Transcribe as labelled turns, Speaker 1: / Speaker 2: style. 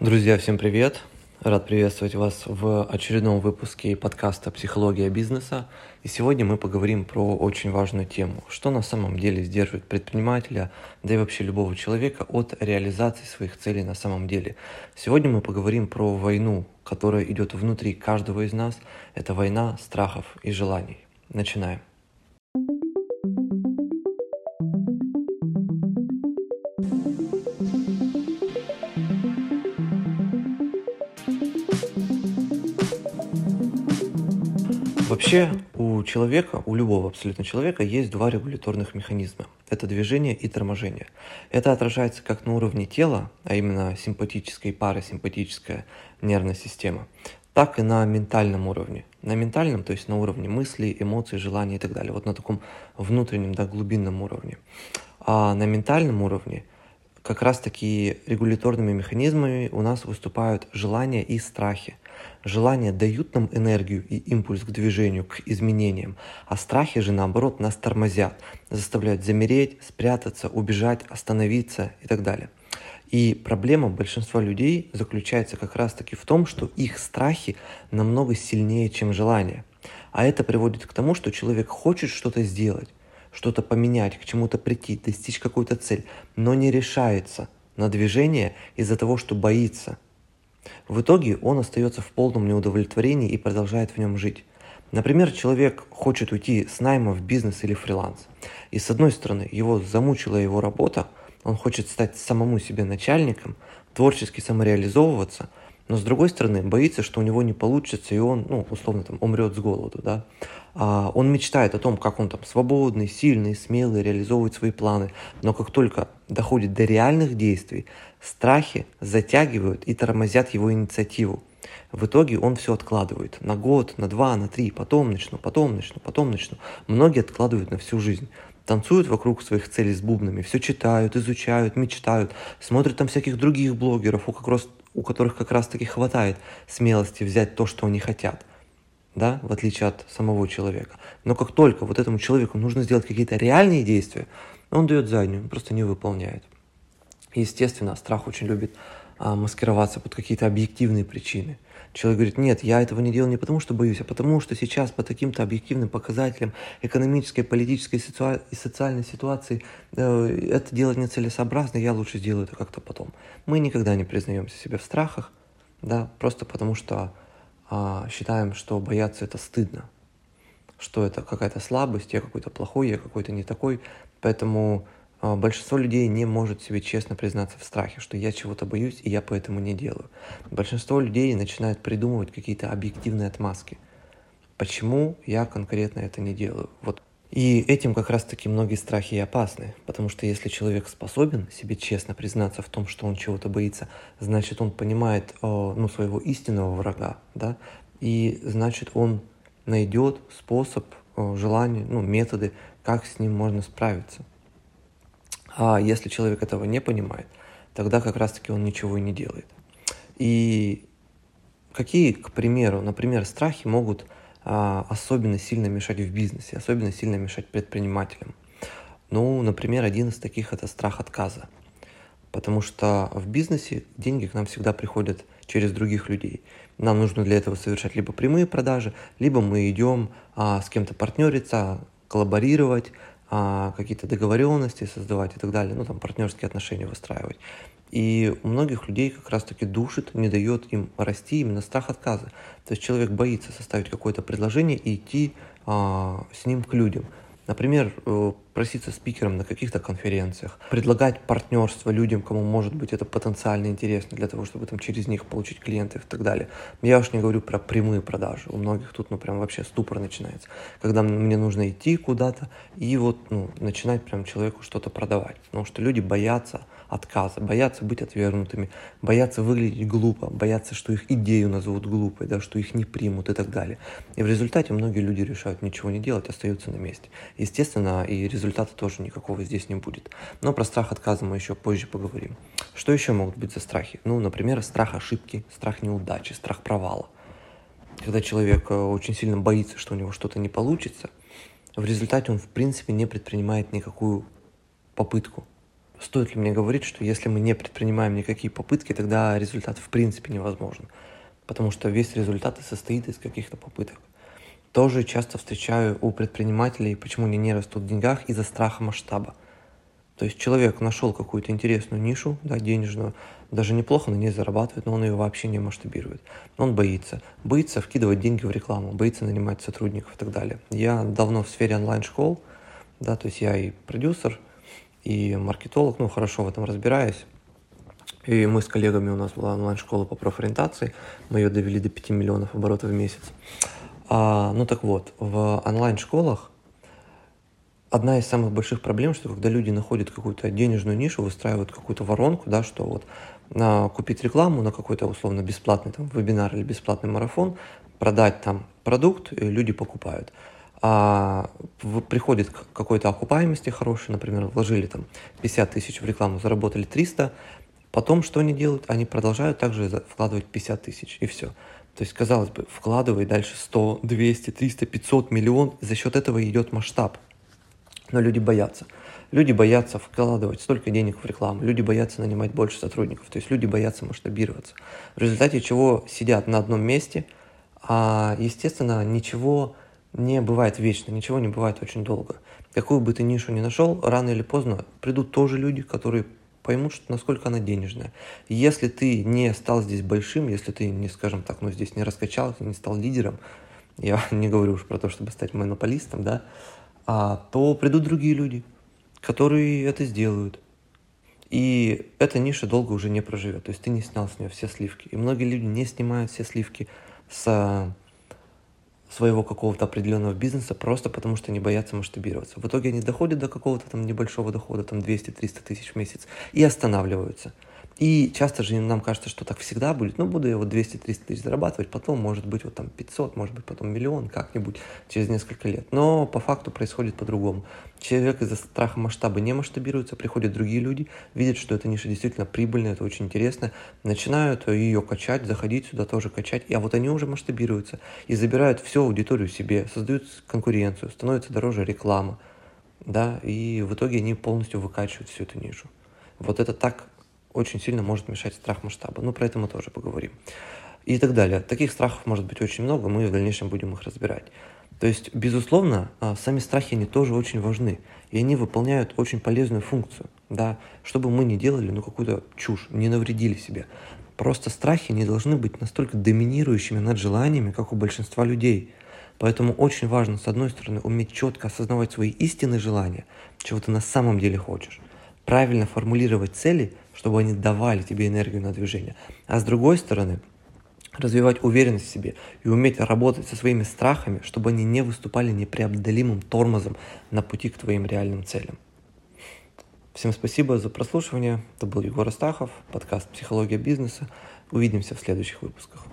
Speaker 1: Друзья, всем привет! Рад приветствовать вас в очередном выпуске подкаста «Психология бизнеса». И сегодня мы поговорим про очень важную тему. Что на самом деле сдерживает предпринимателя, да и вообще любого человека от реализации своих целей на самом деле. Сегодня мы поговорим про войну, которая идет внутри каждого из нас. Это война страхов и желаний. Начинаем. Вообще у человека, у любого абсолютно человека есть два регуляторных механизма. Это движение и торможение. Это отражается как на уровне тела, а именно симпатическая и парасимпатическая нервная система, так и на ментальном уровне. На ментальном, то есть на уровне мыслей, эмоций, желаний и так далее. Вот на таком внутреннем, да, глубинном уровне. А на ментальном уровне как раз таки регуляторными механизмами у нас выступают желания и страхи. Желания дают нам энергию и импульс к движению, к изменениям, а страхи же, наоборот, нас тормозят, заставляют замереть, спрятаться, убежать, остановиться и так далее. И проблема большинства людей заключается как раз-таки в том, что их страхи намного сильнее, чем желания. А это приводит к тому, что человек хочет что-то сделать, что-то поменять, к чему-то прийти, достичь какую-то цель, но не решается на движение из-за того, что боится – в итоге он остается в полном неудовлетворении и продолжает в нем жить. Например, человек хочет уйти с найма в бизнес или фриланс. И с одной стороны, его замучила его работа, он хочет стать самому себе начальником, творчески самореализовываться, но с другой стороны, боится, что у него не получится, и он, ну, условно, там, умрет с голоду, да. А он мечтает о том, как он там свободный, сильный, смелый, реализовывает свои планы, но как только доходит до реальных действий, Страхи затягивают и тормозят его инициативу. В итоге он все откладывает на год, на два, на три, потом начну, потом начну, потом начну. Многие откладывают на всю жизнь. Танцуют вокруг своих целей с бубнами, все читают, изучают, мечтают, смотрят там всяких других блогеров, у, как раз, у которых как раз таки хватает смелости взять то, что они хотят, да, в отличие от самого человека. Но как только вот этому человеку нужно сделать какие-то реальные действия, он дает заднюю, он просто не выполняет. Естественно, страх очень любит маскироваться под какие-то объективные причины. Человек говорит, нет, я этого не делаю не потому, что боюсь, а потому, что сейчас по таким-то объективным показателям экономической, политической и социальной ситуации э, это делать нецелесообразно, я лучше сделаю это как-то потом. Мы никогда не признаемся себе в страхах, да, просто потому что э, считаем, что бояться это стыдно, что это какая-то слабость, я какой-то плохой, я какой-то не такой, поэтому а, большинство людей не может себе честно признаться в страхе, что я чего-то боюсь, и я поэтому не делаю. Большинство людей начинают придумывать какие-то объективные отмазки. Почему я конкретно это не делаю? Вот. И этим как раз-таки многие страхи и опасны, потому что если человек способен себе честно признаться в том, что он чего-то боится, значит он понимает ну, своего истинного врага, да, и значит он найдет способ, желание, ну, методы, как с ним можно справиться. А если человек этого не понимает, тогда как раз-таки он ничего и не делает. И какие, к примеру, например, страхи могут а, особенно сильно мешать в бизнесе, особенно сильно мешать предпринимателям? Ну, например, один из таких это страх отказа. Потому что в бизнесе деньги к нам всегда приходят через других людей. Нам нужно для этого совершать либо прямые продажи, либо мы идем а, с кем-то партнериться, коллаборировать, какие-то договоренности создавать и так далее, ну там партнерские отношения выстраивать. И у многих людей как раз-таки душит, не дает им расти именно страх отказа. То есть человек боится составить какое-то предложение и идти а, с ним к людям. Например, э, проситься спикером на каких-то конференциях, предлагать партнерство людям, кому может быть это потенциально интересно для того, чтобы там через них получить клиентов и так далее. Я уж не говорю про прямые продажи. У многих тут ну прям вообще ступор начинается. Когда мне нужно идти куда-то и вот ну, начинать прям человеку что-то продавать. Потому что люди боятся отказа, боятся быть отвергнутыми, боятся выглядеть глупо, боятся, что их идею назовут глупой, да, что их не примут и так далее. И в результате многие люди решают ничего не делать, остаются на месте. Естественно, и результата тоже никакого здесь не будет. Но про страх отказа мы еще позже поговорим. Что еще могут быть за страхи? Ну, например, страх ошибки, страх неудачи, страх провала. Когда человек э, очень сильно боится, что у него что-то не получится, в результате он, в принципе, не предпринимает никакую попытку стоит ли мне говорить, что если мы не предпринимаем никакие попытки, тогда результат в принципе невозможен. Потому что весь результат и состоит из каких-то попыток. Тоже часто встречаю у предпринимателей, почему они не растут в деньгах из-за страха масштаба. То есть человек нашел какую-то интересную нишу, да, денежную, даже неплохо на ней зарабатывает, но он ее вообще не масштабирует. Он боится. Боится вкидывать деньги в рекламу, боится нанимать сотрудников и так далее. Я давно в сфере онлайн-школ, да, то есть я и продюсер, и маркетолог, ну, хорошо в этом разбираюсь. И мы с коллегами, у нас была онлайн-школа по профориентации, мы ее довели до 5 миллионов оборотов в месяц. А, ну так вот, в онлайн-школах одна из самых больших проблем, что когда люди находят какую-то денежную нишу, выстраивают какую-то воронку, да, что вот на, купить рекламу на какой-то условно бесплатный там, вебинар или бесплатный марафон, продать там продукт, и люди покупают. А приходит к какой-то окупаемости хорошей, например, вложили там 50 тысяч в рекламу, заработали 300, потом что они делают? Они продолжают также вкладывать 50 тысяч, и все. То есть, казалось бы, вкладывай дальше 100, 200, 300, 500, миллион, за счет этого идет масштаб – но люди боятся. Люди боятся вкладывать столько денег в рекламу, люди боятся нанимать больше сотрудников, то есть люди боятся масштабироваться. В результате чего сидят на одном месте, а, естественно, ничего не бывает вечно, ничего не бывает очень долго. Какую бы ты нишу ни нашел, рано или поздно придут тоже люди, которые поймут, что насколько она денежная. Если ты не стал здесь большим, если ты не, скажем так, ну здесь не раскачался, не стал лидером, я не говорю уж про то, чтобы стать монополистом, да, а, то придут другие люди, которые это сделают. И эта ниша долго уже не проживет. То есть ты не снял с нее все сливки. И многие люди не снимают все сливки с своего какого-то определенного бизнеса просто потому, что они боятся масштабироваться. В итоге они доходят до какого-то там небольшого дохода, там 200-300 тысяч в месяц, и останавливаются. И часто же нам кажется, что так всегда будет. Ну, буду я вот 200-300 тысяч зарабатывать, потом, может быть, вот там 500, может быть, потом миллион как-нибудь через несколько лет. Но по факту происходит по-другому. Человек из-за страха масштаба не масштабируется, приходят другие люди, видят, что эта ниша действительно прибыльная, это очень интересно, начинают ее качать, заходить сюда тоже качать, а вот они уже масштабируются и забирают всю аудиторию себе, создают конкуренцию, становится дороже реклама, да, и в итоге они полностью выкачивают всю эту нишу. Вот это так очень сильно может мешать страх масштаба. Ну, про это мы тоже поговорим. И так далее. Таких страхов может быть очень много, мы в дальнейшем будем их разбирать. То есть, безусловно, а, сами страхи, они тоже очень важны. И они выполняют очень полезную функцию. Да? Чтобы мы не делали ну, какую-то чушь, не навредили себе. Просто страхи не должны быть настолько доминирующими над желаниями, как у большинства людей. Поэтому очень важно, с одной стороны, уметь четко осознавать свои истинные желания, чего ты на самом деле хочешь. Правильно формулировать цели чтобы они давали тебе энергию на движение. А с другой стороны, развивать уверенность в себе и уметь работать со своими страхами, чтобы они не выступали непреодолимым тормозом на пути к твоим реальным целям. Всем спасибо за прослушивание. Это был Егор Астахов, подкаст «Психология бизнеса». Увидимся в следующих выпусках.